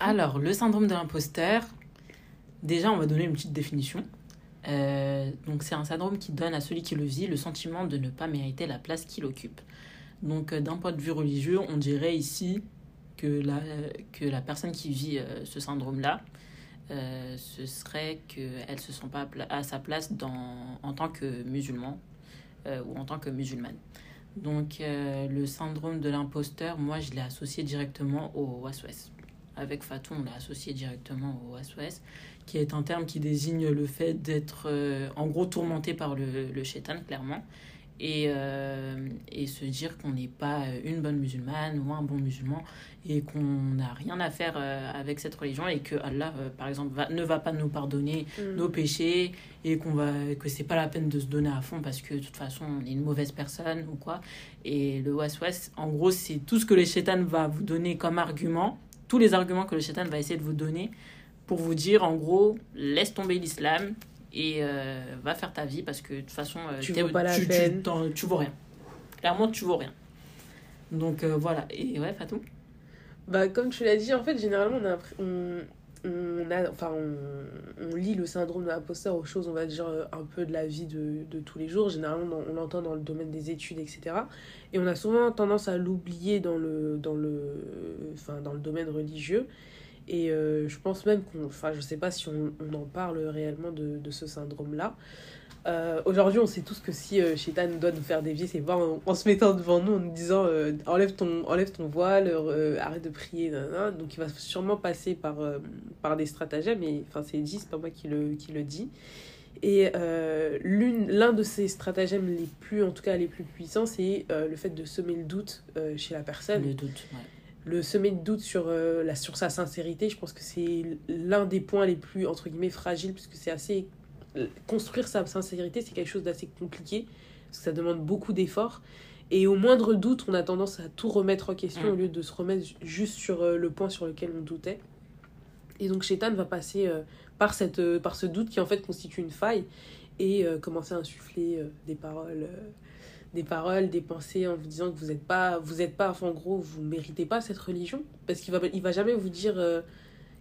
Alors, le syndrome de l'imposteur, déjà, on va donner une petite définition. Euh, donc, c'est un syndrome qui donne à celui qui le vit le sentiment de ne pas mériter la place qu'il occupe. Donc, euh, d'un point de vue religieux, on dirait ici que la, que la personne qui vit euh, ce syndrome-là, ce serait qu'elle ne se sent pas à sa place dans, en tant que musulman ou en tant que musulmane. Donc, le syndrome de l'imposteur, moi, je l'ai associé directement au waswas avec Fatou, on l'a associé directement au SOS, qui est un terme qui désigne le fait d'être euh, en gros tourmenté par le, le shaitan, clairement, et, euh, et se dire qu'on n'est pas une bonne musulmane ou un bon musulman et qu'on n'a rien à faire euh, avec cette religion et que Allah, par exemple, va, ne va pas nous pardonner mm. nos péchés et qu'on va que c'est pas la peine de se donner à fond parce que de toute façon on est une mauvaise personne ou quoi. Et le waswas, en gros, c'est tout ce que le shaitan va vous donner comme argument tous les arguments que le shaitan va essayer de vous donner pour vous dire en gros laisse tomber l'islam et euh, va faire ta vie parce que de toute façon euh, tu, vaux pas la tu, peine. Tu, vaux rien. Clairement tu vaux rien. Donc euh, voilà. Et ouais Fatou? Bah comme tu l'as dit en fait généralement on a, on, on a enfin on, on, lit le syndrome de l'imposteur aux choses on va dire un peu de la vie de, de tous les jours généralement on l'entend dans le domaine des études etc et on a souvent tendance à l'oublier dans le, dans, le, enfin, dans le domaine religieux. Et euh, je pense même qu'on. Enfin, je sais pas si on, en parle réellement de, ce syndrome-là. Euh, Aujourd'hui, on sait tous que si euh, doit nous faire dévier, c'est pas en, se mettant devant nous en nous disant euh, enlève, ton, enlève ton voile, arrête de prier. Donc, il va sûrement passer par, par des stratagèmes. Et enfin, c'est dit, c'est pas moi qui le, qui le dis. Et l'un de ces stratagèmes les plus, en tout cas les plus puissants, c'est le fait de semer le doute chez la personne. Le doute, ouais. Le semer le doute sur, la, sur sa sincérité, je pense que c'est l'un des points les plus, entre guillemets, fragiles, puisque c'est assez... Construire sa sincérité, c'est quelque chose d'assez compliqué, parce que ça demande beaucoup d'efforts. Et au moindre doute, on a tendance à tout remettre en question, mm. au lieu de se remettre juste sur le point sur lequel on doutait. Et donc Chétan va passer par, cette, euh, par ce doute qui en fait constitue une faille et euh, commencer à insuffler euh, des paroles des paroles, des pensées en vous disant que vous n'êtes pas, vous êtes pas, en gros, vous méritez pas cette religion. Parce qu'il va, il va jamais vous dire,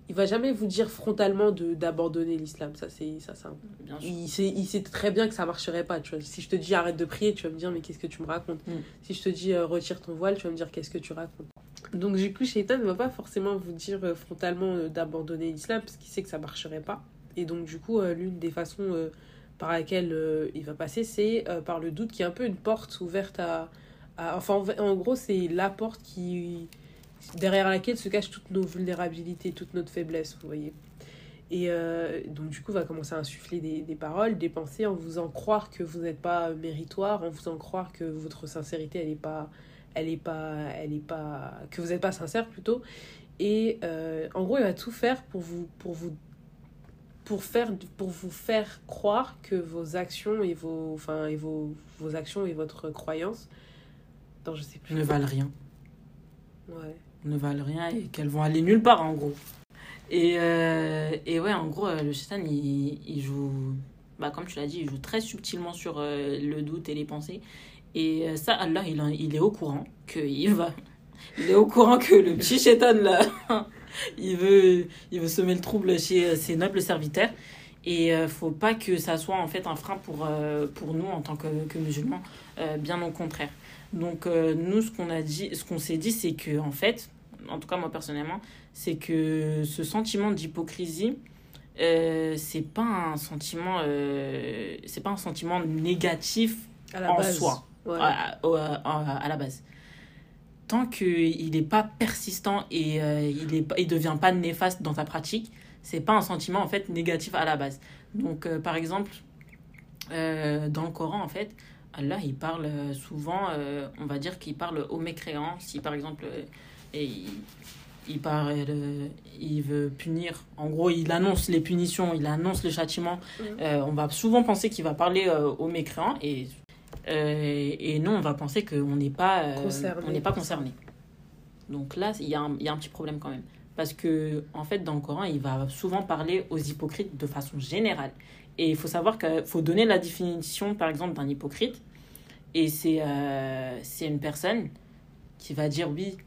il va jamais vous dire frontalement de d'abandonner l'islam. Ça, c'est, ça, ça. Il sait, il sait très bien que ça marcherait pas. Tu vois. Si je te dis arrête de prier, tu vas me dire, mais qu'est-ce que tu me racontes? Mm. Si je te dis retire ton voile, tu vas me dire, qu'est-ce que tu racontes? Donc, du coup, Shaitan ne va pas forcément vous dire euh, frontalement euh, d'abandonner l'islam parce qu'il sait que ça marcherait pas. Et donc, du coup, euh, l'une des façons par laquelle il va passer, c'est par le doute qui est un peu une porte ouverte à. enfin, en, gros, c'est la porte qui. derrière laquelle se cachent toutes nos vulnérabilités, toute notre faiblesse, vous voyez. Et donc, du coup, va commencer à insuffler des, des, paroles, des pensées, en vous en croire que vous n'êtes pas méritoire, en vous en croire que votre sincérité, elle n'est pas elle est pas elle est pas que vous n'êtes pas sincère plutôt et euh, en gros il va tout faire pour vous pour vous pour faire pour vous faire croire que vos actions et vos enfin et vos, vos actions et votre croyance non je sais plus. Ne valent rien. Ouais. Ne valent rien et qu'elles vont aller nulle part en gros. Et, euh, et ouais en gros le shaitan il, il joue bah, comme tu l'as dit il joue très subtilement sur euh, le doute et les pensées. Et euh, ça, Allah, il, il est au courant qu'il va. Il est au courant que le petit chétan, là, il veut, il veut semer le trouble chez euh, ses nobles serviteurs. Et ne euh, faut pas que ça soit en fait un frein pour, pour nous en tant que, que musulmans, bien au contraire. Donc nous, ce qu'on a dit, ce qu'on s'est dit, c'est que en fait, en tout cas moi personnellement, c'est que ce sentiment d'hypocrisie, c'est pas un sentiment, c'est pas un sentiment négatif en soi à, la base. Tant qu'il n'est pas persistant et euh, il ne il devient pas néfaste dans ta pratique, c'est pas un sentiment en fait négatif à la base. Donc euh, par exemple, euh, dans le Coran en fait, Allah il parle souvent, on va dire qu'il parle aux mécréants. Si par exemple il, il, parle, il veut punir, en gros il annonce les punitions, il annonce le châtiment, mhm. on va souvent penser qu'il va parler aux mécréants et et nous, on va penser qu'on n'est pas, euh, on n'est pas concerné. Donc là, il y, a un, y a un petit problème quand même. Parce que, en fait, dans le Coran, il va souvent parler aux hypocrites de façon générale. Et il faut savoir qu'il faut donner la définition, par exemple, d'un hypocrite. Et c'est euh, une personne qui va dire oui,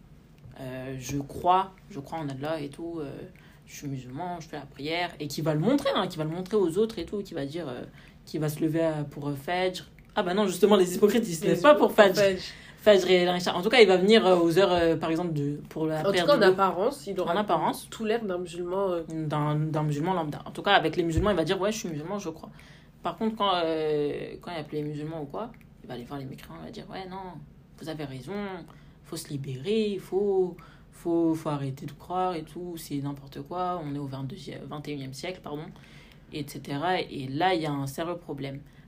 euh, je crois, je crois en Allah et tout, euh, je suis musulman, je fais la prière, et qui va le montrer, hein, qui va le montrer aux autres et tout, qui va dire, euh, qui va se lever euh, pour euh, Fajr. Ah bah non, justement, les hypocrites, ils se lèvent pas pour Fajr. Fajr et. En tout cas, il va venir euh, aux heures, euh, par exemple, de, pour la En tout cas, en apparence, il aura En apparence. tout l'air d'un musulman. euh, d'un musulman lambda. En tout cas, avec les musulmans, il va dire Ouais, je suis musulman, je crois. Par contre, quand, euh, quand il appelle les musulmans ou quoi, il va aller voir les mécréants, il va dire Ouais, non, vous avez raison, faut se libérer, il faut, faut, faut arrêter de croire et tout, c'est n'importe quoi, on est au 22, 21e siècle, pardon, etc. Et là, il y a un sérieux problème.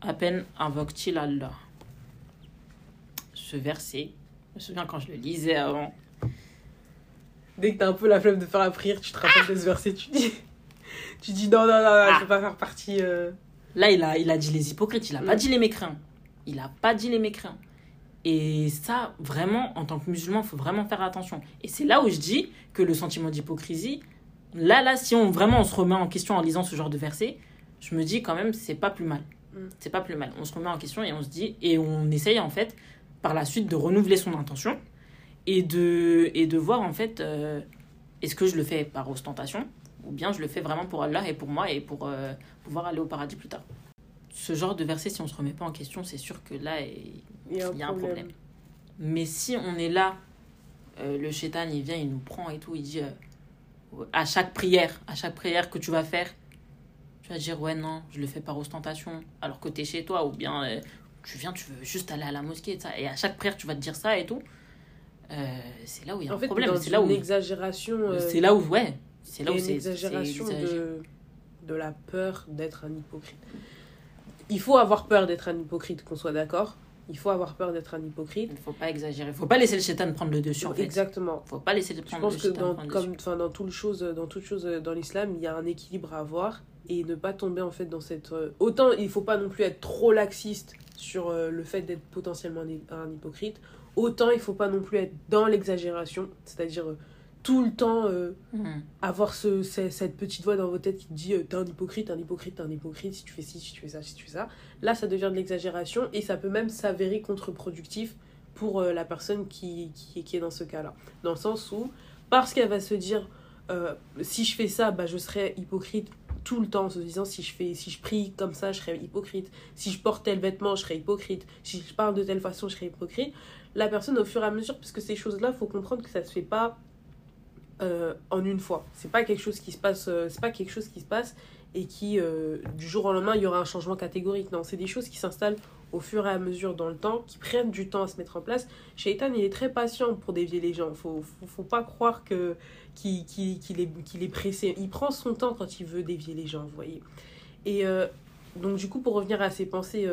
À peine invoquent-ils Allah. Ce verset, je me souviens quand je le lisais avant, Dès que t'as un peu la flemme de faire la prière, tu te rappelles de ce verset, tu dis. Tu dis non, non, non, non, Ah. je peux pas faire partie. euh, Là, il a, il a dit les hypocrites, il a pas Mm. dit les mécréants. Il a pas dit les mécréants. Et ça, vraiment, en tant que musulman, il faut vraiment faire attention. Et c'est là où je dis que le sentiment d'hypocrisie, là, là, si on vraiment on se remet en question en lisant ce genre de verset, je me dis quand même, c'est pas plus mal. Mm. C'est pas plus mal. On se remet en question et on se dit, et on essaye en fait, par la suite, de renouveler son intention et de, et de voir en fait, euh, est-ce que je le fais par ostentation ou bien je le fais vraiment pour Allah et pour moi et pour euh, pouvoir aller au paradis plus tard. Ce genre de verset, si on se remet pas en question, c'est sûr que là, il y a un, il y a un problème. problème. Mais si on est là, euh, le chétan, il vient, il nous prend et tout, il dit à chaque prière, à chaque prière que tu vas faire, tu vas dire ouais non, je le fais par ostentation, alors que tu es chez toi, ou bien euh, tu viens, tu veux juste aller à la mosquée, et, ça, et à chaque prière tu vas te dire ça et tout. Euh, c'est là où il y a En un fait, problème. C'est là où, une exagération. euh, c'est là où, ouais, c'est là où une c'est exagération de la peur d'être un hypocrite. Il faut avoir peur d'être un hypocrite, qu'on soit d'accord. Il faut avoir peur d'être un hypocrite. Il faut pas exagérer. faut pas laisser le chétan prendre le dessus en fait. Exactement. faut pas laisser le Je prendre pense le que shaitan dans, comme, dans, toute chose, dans toute chose euh, dans l'islam, il y a un équilibre à avoir et ne pas tomber en fait dans cette... euh, Autant il faut pas non plus être trop laxiste sur euh, le fait d'être potentiellement un, hypocrite, autant il faut pas non plus être dans l'exagération, c'est-à-dire tout le temps euh, Mhm. avoir ce, ce- cette petite voix dans votre tête qui te dit euh, t'es un hypocrite, un hypocrite, t'es un hypocrite, si tu fais ci, si tu fais ça, si tu fais ça. Là, ça devient de l'exagération et ça peut même s'avérer contre-productif pour euh, la personne qui, qui, qui est dans ce cas-là. Dans le sens où, parce qu'elle va se dire si je fais ça, bah, je serai hypocrite tout le temps en se disant si je, fais, si je prie comme ça, je serai hypocrite. Si je porte tel vêtement, je serai hypocrite. Si je parle de telle façon, je serai hypocrite. La personne, au fur et à mesure, parce que ces choses-là, faut comprendre que ça se fait pas euh, en une fois. C'est pas quelque chose qui se passe, euh, c'est pas quelque chose qui se passe et qui euh, du jour au lendemain il y aura un changement catégorique. Non, c'est des choses qui s'installent au fur et à mesure dans le temps, qui prennent du temps à se mettre en place. Shaitan, il est très patient pour dévier les gens. Faut, faut, faut pas croire que qu'il qu'il est, qu'il est pressé. Il prend son temps quand il veut dévier les gens, vous voyez. Et donc du coup, pour revenir à ces pensées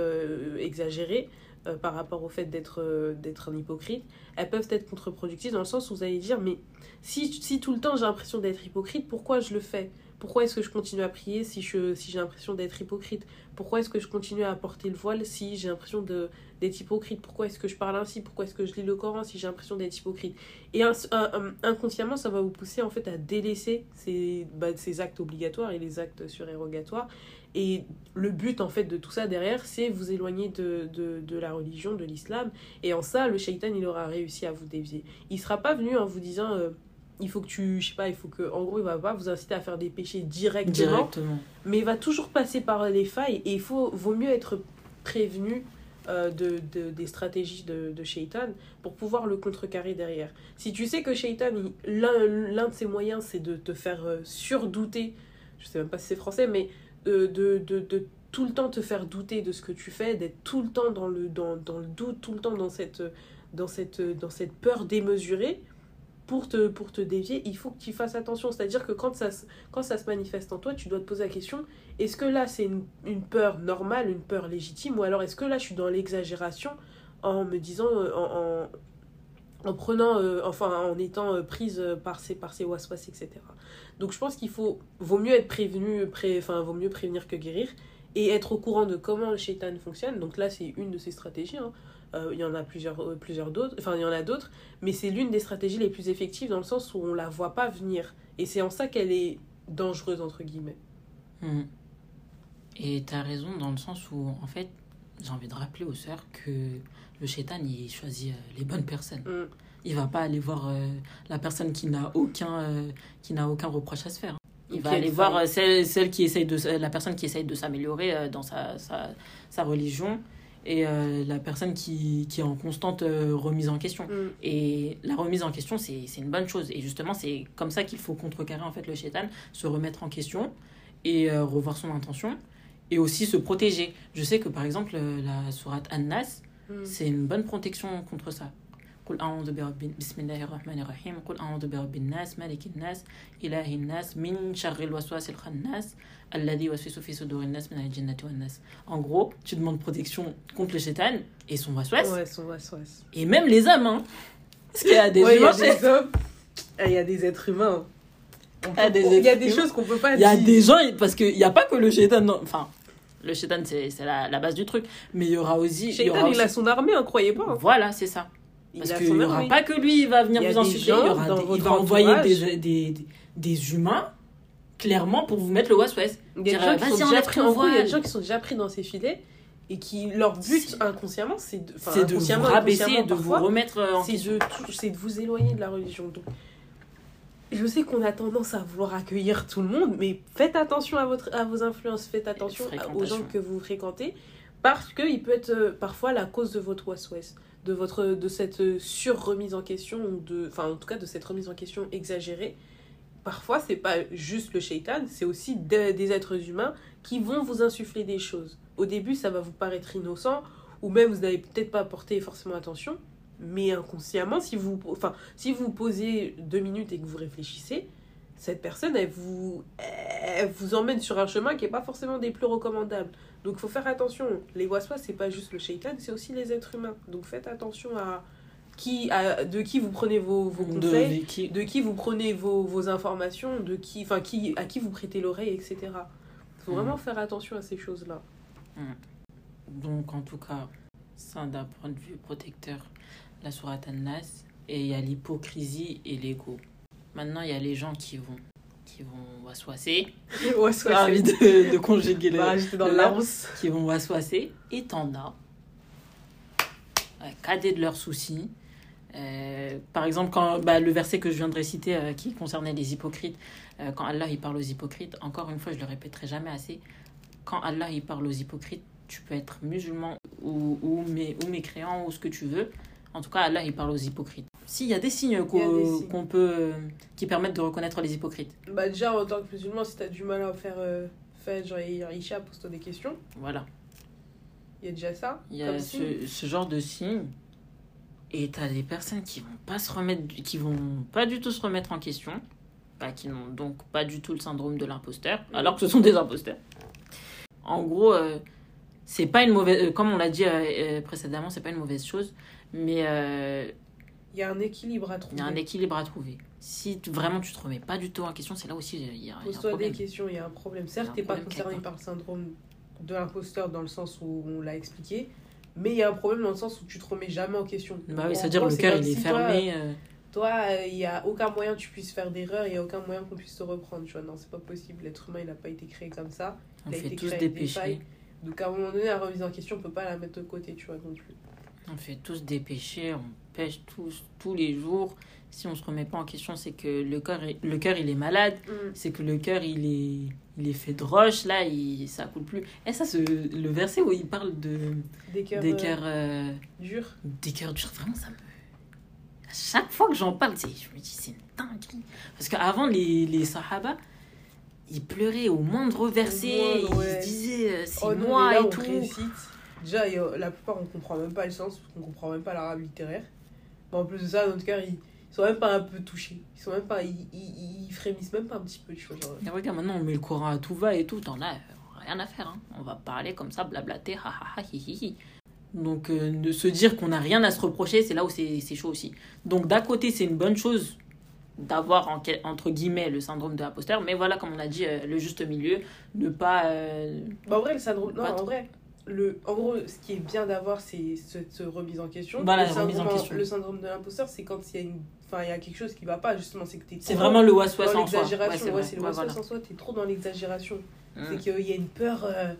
exagérées euh, par rapport au fait d'être euh, d'être un hypocrite, elles peuvent être contre-productives dans le sens où vous allez dire, mais si tout le temps j'ai l'impression d'être hypocrite, pourquoi je le fais? Pourquoi est-ce que je continue à prier si je si j'ai l'impression d'être hypocrite? Pourquoi est-ce que je continue à porter le voile si j'ai l'impression d'être hypocrite? Pourquoi est-ce que je parle ainsi? Pourquoi est-ce que je lis le Coran si j'ai l'impression d'être hypocrite? Et inconsciemment, ça va vous pousser en fait à délaisser ces, bah, ces actes obligatoires et les actes surérogatoires. Et le but en fait de tout ça derrière, c'est vous éloigner de, de, la religion, de l'islam. Et en ça, le shaitan, il aura réussi à vous dévier. Il sera pas venu en vous disant... euh, il faut que tu je sais pas il faut que en gros il va pas vous inciter à faire des péchés directement Directement. mais il va toujours passer par les failles et il faut vaut mieux être prévenu euh, de, de- des stratégies de, de Shaitan pour pouvoir le contrecarrer derrière. Si tu sais que Shaitan, l'un l'un de ses moyens, c'est de te faire euh, surdouter, je sais même pas si c'est français, mais euh, de, de, de tout le temps te faire douter de ce que tu fais, d'être tout le temps dans le, dans, dans le doute, tout le temps dans cette, dans cette, dans cette peur démesurée, pour te, dévier, il faut que tu fasses attention. C'est-à-dire que quand ça, se- manifeste en toi, tu dois te poser la question, est-ce que là c'est une, peur normale, une peur légitime, ou alors est-ce que là je suis dans l'exagération en me disant, euh, en, en- en prenant, euh, enfin en étant euh, prise par ces, par ces waswas, etc. Donc je pense qu'il faut, vaut mieux être prévenu, pré, enfin vaut mieux prévenir que guérir et être au courant de comment le shaitan fonctionne. Donc là c'est une de ces stratégies. hein. Euh, il y en a plusieurs, euh, plusieurs d'autres, enfin il y en a d'autres, mais c'est l'une des stratégies les plus effectives dans le sens où on la voit pas venir et c'est en ça qu'elle est dangereuse entre guillemets. Mm. Et t'as raison dans le sens où, en fait, j'ai envie de rappeler aux sœurs que le shaitan, il choisit euh, les bonnes personnes. Mm. Il va pas aller voir euh, la personne qui n'a aucun, euh, qui n'a aucun reproche à se faire. Il va aller voir celle, celle qui essaye de, la personne qui essaye de s'améliorer dans sa, sa, sa religion et euh, la personne qui, qui est en constante euh, remise en question. Mm. Et la remise en question, c'est c'est une bonne chose. Et justement, c'est comme ça qu'il faut contrecarrer en fait le shaitan, se remettre en question et euh, revoir son intention. Et aussi se protéger. Je sais que par exemple, euh, la sourate An-Nas, Mm. c'est une bonne protection contre ça. قل أعوذ برب بسم الله الرحمن الرحيم قل أعوذ برب الناس ملك الناس إله الناس من شر الوسواس الخناس en gros, tu demandes protection contre le shaitan et son waswas. Ouais, son waswas. Et même les hommes, hein. Parce qu'il y a des ouais, humains. Il y a des hommes. Eh, il y a des êtres humains. Ah, il y a des choses qu'on peut pas dire. Il y a des gens, parce qu'il n'y a pas que le shaitan. Enfin, le shaitan, c'est la, base du truc. Mais il y aura aussi. Shaitan, il, a son armée, hein, croyez pas. Hein. Voilà, c'est ça. Parce qu'il n'y aura pas que lui, il va venir vous insulter. Il, y aura il va envoyer des, des, des, humains clairement, pour vous mettre le waswas. Il y a des gens qui sont déjà pris ton en gros, il y a voile. des gens qui sont déjà pris dans ces filets et qui leur but inconsciemment c'est de C'est de vous rabaisser, de vous remettre euh, en c'est de c'est de vous éloigner de la religion. Donc je sais qu'on a tendance à vouloir accueillir tout le monde, mais faites attention à votre à vos influences, faites attention aux gens que vous fréquentez parce que il peut être euh, parfois la cause de votre waswas, de votre de cette euh, sur-remise en question de enfin en tout cas de cette remise en question exagérée. Parfois, c'est pas juste le shaitan, c'est aussi des, êtres humains qui vont vous insuffler des choses. Au début, ça va vous paraître innocent, ou même vous n'avez peut-être pas porté forcément attention, mais inconsciemment, si vous, enfin, si vous posez deux minutes et que vous réfléchissez, cette personne, elle vous, elle vous emmène sur un chemin qui n'est pas forcément des plus recommandables. Donc, il faut faire attention. Les waswas, c'est pas juste le shaitan, c'est aussi les êtres humains. Donc, faites attention à qui, de qui vous prenez vos, vos conseils de qui- de qui vous prenez vos, vos informations, de qui, enfin, qui, à qui vous prêtez l'oreille, etc. Il faut Mhm. vraiment faire attention à ces choses-là. Donc, en tout cas, ça d'un point de vue protecteur, la sourate An-Nas, et il y a l'hypocrisie et l'ego. Maintenant, il y a les gens qui vont qui vont waswasser. ouais, J'ai envie de, de conjuguer le, j'étais dans le qui vont waswasser. Et t'en as. Ouais, cadet de leurs soucis. Euh, par exemple, quand bah, le verset que je viens de réciter euh, qui concernait les hypocrites, euh, quand Allah il parle aux hypocrites, encore une fois, je le répéterai jamais assez, quand Allah il parle aux hypocrites, tu peux être musulman ou, ou, mé- ou mécréant ou ce que tu veux. En tout cas, Allah il parle aux hypocrites. S'il y a des signes qu'on peut, qui permettent de reconnaître les hypocrites. Bah, déjà, en tant que musulman, si t'as du mal à faire Fajr et Isha, pose-toi des questions. Voilà. Il y a déjà ça. Il y a ce, ce genre de signes. Et t'as des personnes qui vont pas se remettre, qui vont pas du tout se remettre en question, bah, qui n'ont donc pas du tout le syndrome de l'imposteur, alors que ce sont des imposteurs. En gros, euh, c'est pas une mauvaise, euh, comme on l'a dit euh, euh, précédemment, c'est pas une mauvaise chose, mais Il y a un équilibre à il trouver. y a un équilibre à trouver. Si vraiment tu te remets pas du tout en question, c'est là aussi il y a, il y a un Pose-toi des problème. questions, il y a un problème. Il Certes, t'es pas problème concerné par le syndrome de l'imposteur dans le sens où on l'a expliqué, mais il y a un problème dans le sens où tu te remets jamais en question. Bah oui, c'est-à-dire le cœur il est si fermé. euh, Toi, euh, il y a aucun moyen que tu puisses faire d'erreur, il y a aucun moyen qu'on puisse te reprendre. Tu vois, non, c'est pas possible. L'être humain, il n'a pas été créé comme ça. on il a fait été tous créé des péchés. failles. Donc à un moment donné, la remise en question, on peut pas la mettre de côté, tu vois, non plus. On fait tous des péchés, on pêche tous, tous les jours. Si on se remet pas en question, c'est que le cœur, est- le cœur il est malade, c'est que le cœur il est, il est fait de roche, là il, ça coule plus. Et ça, c'est le verset où il parle de, Des cœurs, des euh, cœurs euh, durs. des cœurs durs, vraiment ça me. À chaque fois que j'en parle, c'est- je me dis c'est une dinguerie. Parce qu'avant, les, les Sahaba, ils pleuraient au moindre verset, ouais. ils se disaient euh, c'est Oh moi là, et on tout. récite. Déjà, il a- la plupart, on comprend même pas le sens, qu'on comprend même pas l'arabe littéraire. Mais en plus de ça, notre cœur, ils sont même pas un peu touchés. Ils sont même pas, ils, ils, ils frémissent même pas un petit peu, tu vois. Genre, Et regarde, maintenant on met le Coran à tout va et tout, t'en as euh, rien à faire. Hein. On va parler comme ça, blablater, ha ha ha, hi hi hi. Donc, euh, de se dire qu'on n'a rien à se reprocher, c'est là où c'est chaud aussi. Donc, d'un côté, c'est une bonne chose d'avoir, en entre guillemets, le syndrome de l'imposteur. Mais voilà, comme on a dit, euh, le juste milieu, ne pas... euh, Bah, en vrai, le syndrome. Non, en vrai. Le, en gros, ce qui est bien d'avoir, c'est cette remise en question. Voilà, le, remise en syndrome, question. le syndrome de l'imposteur, c'est quand il y, a une... enfin, il y a quelque chose qui va pas, justement. C'est que t'es c'est trop vraiment le was-was dans en soi. l'exagération. Ouais, vrai. c'est le Ouais, was-was voilà. en soi, t'es trop dans l'exagération. Mm. C'est qu'il y a une peur. euh,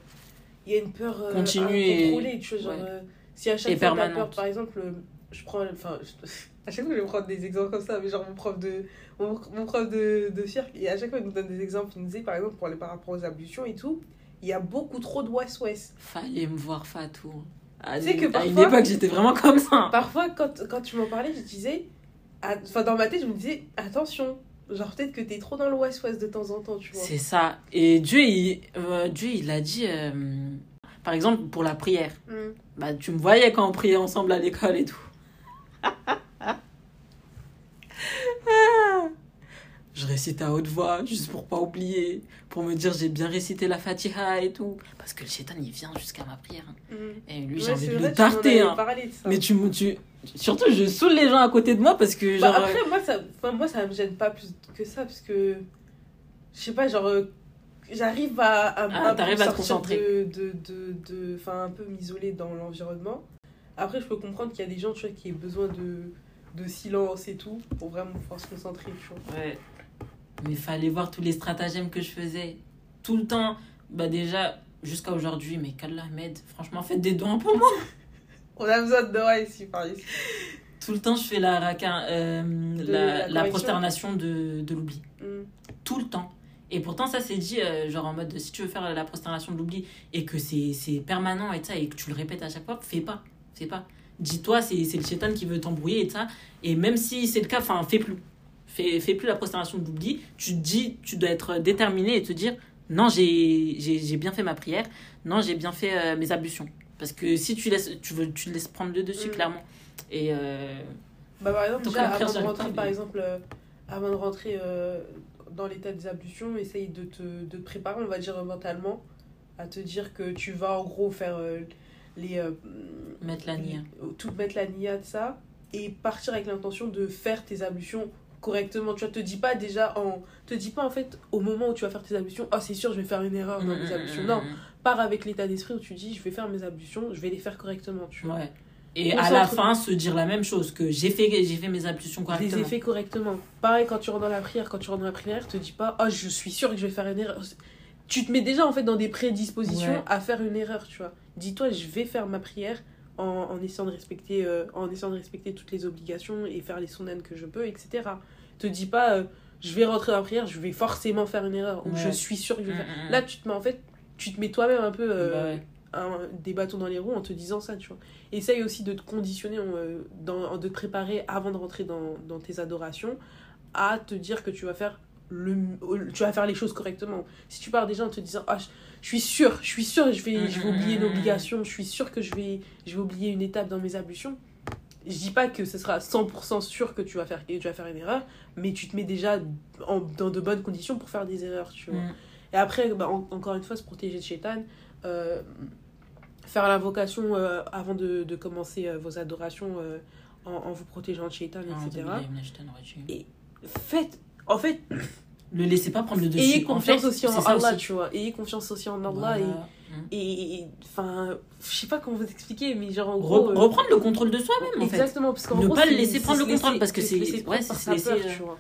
Il y a une peur. euh, Continue et- tu vois. Genre, ouais. euh, si à chaque Et fois t'as permanente. peur, par exemple, euh, je prends. Enfin, je- à chaque fois, je vais prendre des exemples comme ça, mais genre mon prof de. Mon, mon prof de, de cirque, et à chaque fois, il nous donne des exemples. Il nous disait, par exemple, pour les, par rapport aux ablutions et tout, il y a beaucoup trop de west-west. Fallait me voir Fatou. À, Tu sais que à une parfois- époque, j'étais vraiment comme ça. Parfois, quand, quand tu m'en parlais, je disais. Enfin, dans ma tête, je me disais, attention, genre peut-être que t'es trop dans le west-west de temps en temps, tu vois. C'est ça. Et Dieu, il, euh, Dieu, il a dit, euh, par exemple, pour la prière. Mm. Bah, tu me voyais quand on priait ensemble à l'école et tout. Je récite à haute voix, juste pour pas oublier, pour me dire j'ai bien récité la Fatiha et tout. Parce que le chétan, il vient jusqu'à ma prière. hein. Mm. Et lui, Ouais, j'ai envie de vrai, le tarter. hein. Mais tu, me- tu, surtout, je saoule les gens à côté de moi parce que, Bah, genre, après, moi ça, enfin, moi, ça me gêne pas plus que ça, parce que, je sais pas, genre, euh, j'arrive à, à, Ah, à t'arrives à te concentrer. De, de, enfin, un peu m'isoler dans l'environnement. Après, je peux comprendre qu'il y a des gens, tu vois, qui aient besoin de, de silence et tout, pour vraiment pouvoir se concentrer, tu vois. Ouais. Mais fallait voir tous les stratagèmes que je faisais. Tout le temps. Bah déjà, jusqu'à aujourd'hui, mais qu'Allah m'aide. Franchement, faites des dons pour moi. On a besoin de Dora ici, par ici. Tout le temps, je fais la, raka- euh, la, la la correction. prosternation de, de l'oubli. Mm. Tout le temps. Et pourtant, ça, c'est dit, euh, genre en mode, si tu veux faire la prosternation de l'oubli et que c'est permanent et ça, et que tu le répètes à chaque fois, fais pas. Fais pas. Dis-toi, c'est le chétan qui veut t'embrouiller et ça. Et même si c'est le cas, enfin, fais plus. Fais, fais plus la prosternation de l'oubli. Tu te dis, tu dois être déterminé et te dire, non, j'ai bien fait ma prière. Non, j'ai bien fait euh, mes ablutions. Parce que si tu laisses, tu veux, tu te laisses prendre le dessus, Mm. clairement. Et euh, Bah, par exemple, déjà, après, avant de rentrer, par exemple, euh, avant de rentrer euh, dans l'état des ablutions, essaye de te, de te préparer, on va dire, mentalement, à te dire que tu vas, en gros, faire euh, les... euh, mettre la nia. Tout mettre la nia de ça, et partir avec l'intention de faire tes ablutions correctement. Tu vois, te dis pas déjà en... Te dis pas, en fait, au moment où tu vas faire tes ablutions, oh, c'est sûr, je vais faire une erreur dans mes ablutions. Non, pars avec l'état d'esprit où tu dis, je vais faire mes ablutions, je vais les faire correctement, tu vois. Ouais. Et à la fin, se dire la même chose, que j'ai fait, j'ai fait mes ablutions Je les correctement. ai fait correctement. Pareil, quand tu rentres dans la prière, quand tu rentres dans la prière, te dis pas, oh, je suis sûr que je vais faire une erreur. Tu te mets déjà en fait dans des prédispositions Ouais. à faire une erreur, tu vois. Dis-toi, je vais faire ma prière en, en essayant de respecter, euh, en essayant de respecter toutes les obligations et faire les sunnahs que je peux, etc. Te dis pas, euh, je vais rentrer dans la prière, je vais forcément faire une erreur ou je suis sûr que je vais Mm, faire. mm, mm. Là, tu te mets en fait, tu te mets toi-même un peu euh, Bah ouais. un- des bâtons dans les roues en te disant ça, tu vois. Essaye aussi de te conditionner, euh, dans, de te préparer avant de rentrer dans, dans tes adorations à te dire que tu vas faire le tu vas faire les choses correctement. Si tu pars déjà en te disant ah je, je suis sûr, je suis sûr je vais je vais oublier une obligation, je suis sûr que je vais je vais oublier une étape dans mes ablutions. Je dis pas que ce sera 100% sûr que tu vas faire que tu vas faire une erreur, mais tu te mets déjà en- dans de bonnes conditions pour faire des erreurs, tu vois. Mm. Et après, bah, en- encore une fois, se protéger de chétan, euh, faire l'invocation euh, avant de, de commencer euh, vos adorations euh, en, en vous protégeant de chétan, Ah, etc. Et faites, en fait, Le laissez pas prendre le dessus. ayez En confiance fait, aussi en Allah, aussi. tu vois. Ayez confiance aussi en Allah. Voilà. Et, et, enfin, je sais pas comment vous expliquer, mais genre en Re- gros. euh, reprendre le contrôle de soi-même, en fait. Exactement, parce qu'en Ne gros, pas le laisser prendre le contrôle, laisser- parce que c'est- ouais, c'est se laisser, peur, tu vois.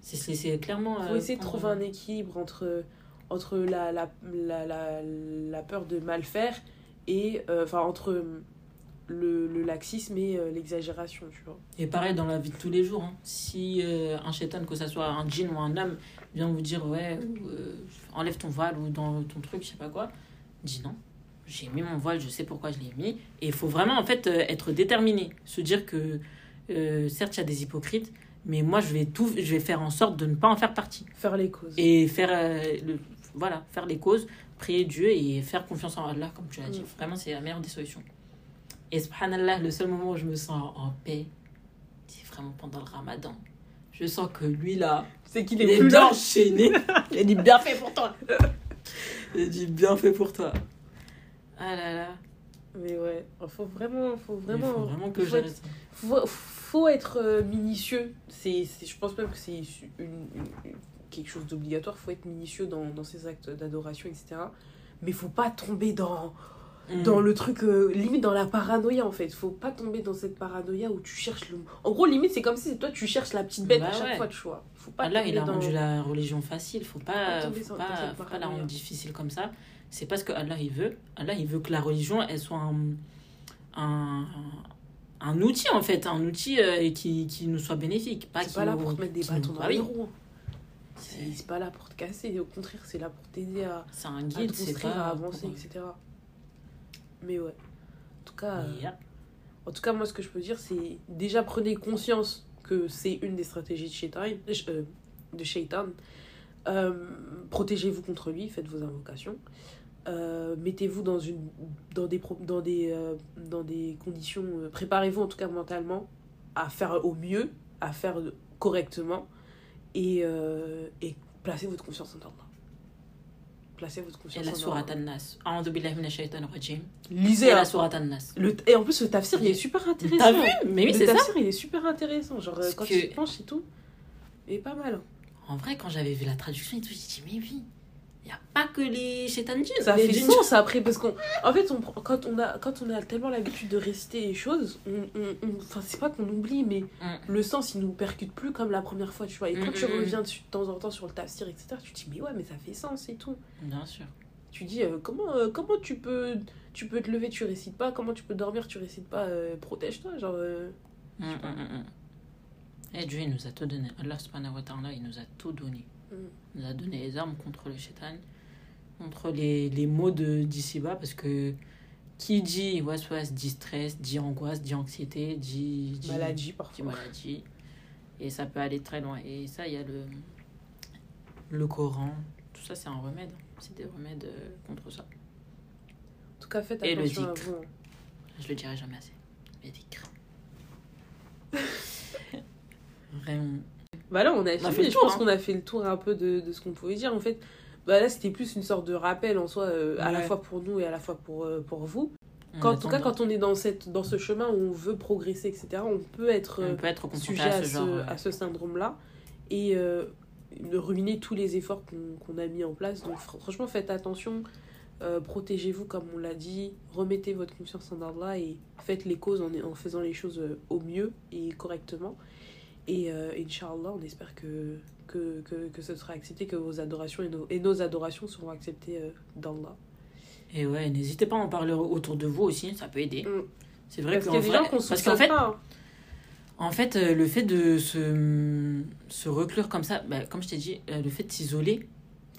C'est- clairement. Il faut essayer de trouver un équilibre entre, entre la, la, la, la, la peur de mal faire et. euh, Enfin, entre le, le laxisme et euh, l'exagération, tu vois. Et pareil dans la vie de tous les jours. hein. Si euh, un chétan, que ce soit un djinn ou un homme, vient vous dire ouais, ou, enlève ton voile ou dans ton truc, je sais pas quoi, dis non. J'ai mis mon voile, je sais pourquoi je l'ai mis. Et il faut vraiment en fait être déterminé. Se dire que certes, il y a des hypocrites, mais moi je vais, tout, je vais faire en sorte de ne pas en faire partie. Faire les causes. Et faire, le, voilà, faire les causes, prier Dieu et faire confiance en Allah, comme tu l'as dit. Mm. Vraiment, c'est la meilleure des solutions. Et subhanallah, le seul moment où je me sens en paix, c'est vraiment pendant le ramadan. Je sens que lui là, C'est qu'il il est est plus bien là. enchaîné. Il dit bien fait pour toi. Il dit bien fait pour toi. Ah là là. Mais ouais, faut vraiment, faut Il vraiment, faut vraiment que faut j'arrête être, faut, faut être euh, minutieux. C'est, je pense même que c'est une, une- quelque chose d'obligatoire. Faut être minutieux dans, dans ses actes d'adoration, etc. Mais faut pas tomber dans, Mm. dans le truc, euh, limite dans la paranoïa en fait. Faut pas tomber dans cette paranoïa où tu cherches le. En gros, limite, c'est comme si toi tu cherches la petite bête Bah à chaque ouais. fois, tu vois. Faut pas Allah, tomber il a dans. rendu la religion facile. Faut pas pas, faut pas, faut pas la rendre difficile comme ça. C'est parce que Allah il veut. Allah il veut que la religion elle soit un, un, un outil en fait, un outil euh, qui, qui nous soit bénéfique. Pas C'est pas là pour te mettre des bâtons dans Ah les roues. C'est c'est pas là pour te casser, au contraire, c'est là pour t'aider à, C'est un à guide, te c'est construire, pas à avancer, pour- etc. Mais ouais. En tout cas, euh, Yeah. en tout cas, moi, ce que je peux dire, c'est déjà prenez conscience que c'est une des stratégies de Shaitan. euh, de Shaitan. Euh, Protégez-vous contre lui, faites vos invocations. Euh, Mettez-vous dans, une, dans, des, dans, des, euh, dans des conditions. euh, Préparez-vous en tout cas mentalement à faire au mieux, à faire correctement et, euh, et placez votre confiance en Allah. Placez votre Et confiance la en Allah. Lisez Et la sourate An-Nas. le, et en plus, le tafsir, il est super intéressant. T'as vu? Mais oui, le c'est ça. tafsir, il est super intéressant. Genre, Parce quand que- tu penches et tout, il est pas mal. En vrai, quand j'avais vu la traduction et tout, j'ai dit, mais oui, n'y a pas que les shaitan djinns. Ça les fait djinns- sens après, parce qu'en en fait, on, quand, on a, quand on a tellement l'habitude de réciter les choses, on, on, on- enfin, c'est pas qu'on oublie, mais Mm. le sens, il nous percute plus comme la première fois, tu vois. Et quand Mm, tu mm, mm. reviens dessus de temps en temps sur le tafsir, etc., tu te dis, mais ouais, mais ça fait sens et tout. Bien sûr. Tu dis, euh, comment, euh, comment tu, peux, tu peux te lever, tu récites pas, comment tu peux dormir, tu récites pas, euh, protège-toi, genre. Et Dieu, il nous a tout donné. Allah subhanahu wa ta'ala, il nous a tout donné. Il a donné les armes contre le shaitan, contre les, les maux d'ici-bas, parce que qui dit waswas dit stress, dit angoisse, dit anxiété, dit, dit maladie dit parfois. maladie. Et ça peut aller très loin. Et ça, il y a le, le Coran. Tout ça, c'est un remède. C'est des remèdes euh, contre ça. En tout cas, faites Et le attention à vous. hein. Je le dirai jamais assez. Les dhikr. Vraiment. Bah là, on a, On a fini, fait le je pense hein. qu'on a fait le tour un peu de, de ce qu'on pouvait dire. En fait, bah là, c'était plus une sorte de rappel en soi, euh, à la fois pour nous et à la fois pour, euh, pour vous. Quand, en tout cas, quand on est dans, cette, dans ce chemin où on veut progresser, etc., on peut être euh, on peut être confronté sujet à à ce à ce syndrome-là et euh, de ruiner tous les efforts qu'on qu'on a mis en place. Donc, fr- franchement, faites attention. euh, Protégez-vous, comme on l'a dit. Remettez votre confiance en Allah et faites les causes en, en faisant les choses euh, au mieux et correctement. Et euh, Inch'Allah, on espère que, que, que, que ce sera accepté, que vos adorations et nos, et nos adorations seront acceptées euh, d'Allah. Et ouais, n'hésitez pas à en parler autour de vous aussi, ça peut aider. Mm. C'est vrai qu'en vrai- qu'on parce qu'en fait, pas. hein. en fait, euh, le fait de se, se reclure comme ça, bah, comme je t'ai dit, euh, le fait de s'isoler,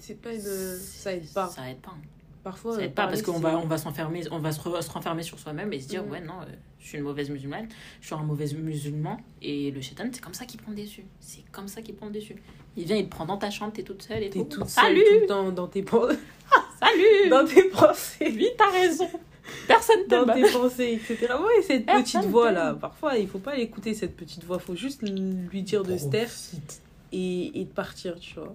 C'est pas une... Ça aide pas. Ça aide pas. hein. Parfois, Ça euh, aide pas parce qu'on va, on va s'enfermer, on va se, re- se renfermer sur soi-même et se dire Mhm. ouais non, euh, je suis une mauvaise musulmane, je suis un mauvais musulman et le shaitan c'est comme ça qu'il prend le dessus, c'est comme ça qu'il prend le dessus. Il vient, il te prend dans ta chambre, t'es toute seule et T'es tout. toute seule Salut, tout dans tes, pen- salut. dans tes pensées. Oui, t'as raison. Personne dans tes pensées, etc. Ouais, cette Personne petite voix là, t'aime. parfois il faut pas l'écouter cette petite voix, faut juste lui dire de se taire et, et de partir, tu vois.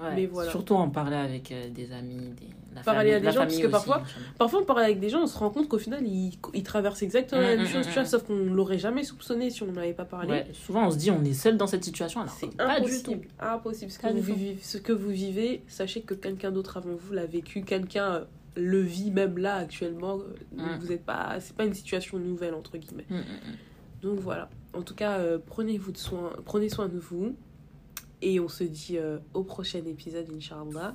Ouais, Mais voilà. Surtout en parler avec euh, des amis, des, la Parler à des gens, parce que aussi, parfois-. Parfois on parle avec des gens, on se rend compte qu'au final ils, ils traversent exactement la Mm, même mm, chose, mm, tu vois, sauf qu'on l'aurait jamais soupçonné si on n'avait pas parlé. Ouais, souvent on se dit on est seul dans cette situation alors C'est pas du tout. impossible. Ce que, vous vivez, ce que vous vivez, sachez que quelqu'un d'autre avant vous l'a vécu, quelqu'un euh, le vit même là actuellement. euh. Vous êtes pas, c'est pas une situation nouvelle entre guillemets. Donc voilà. En tout cas, euh, prenez-vous de soin, prenez soin de vous. Et on se dit euh, au prochain épisode, Inch'Allah.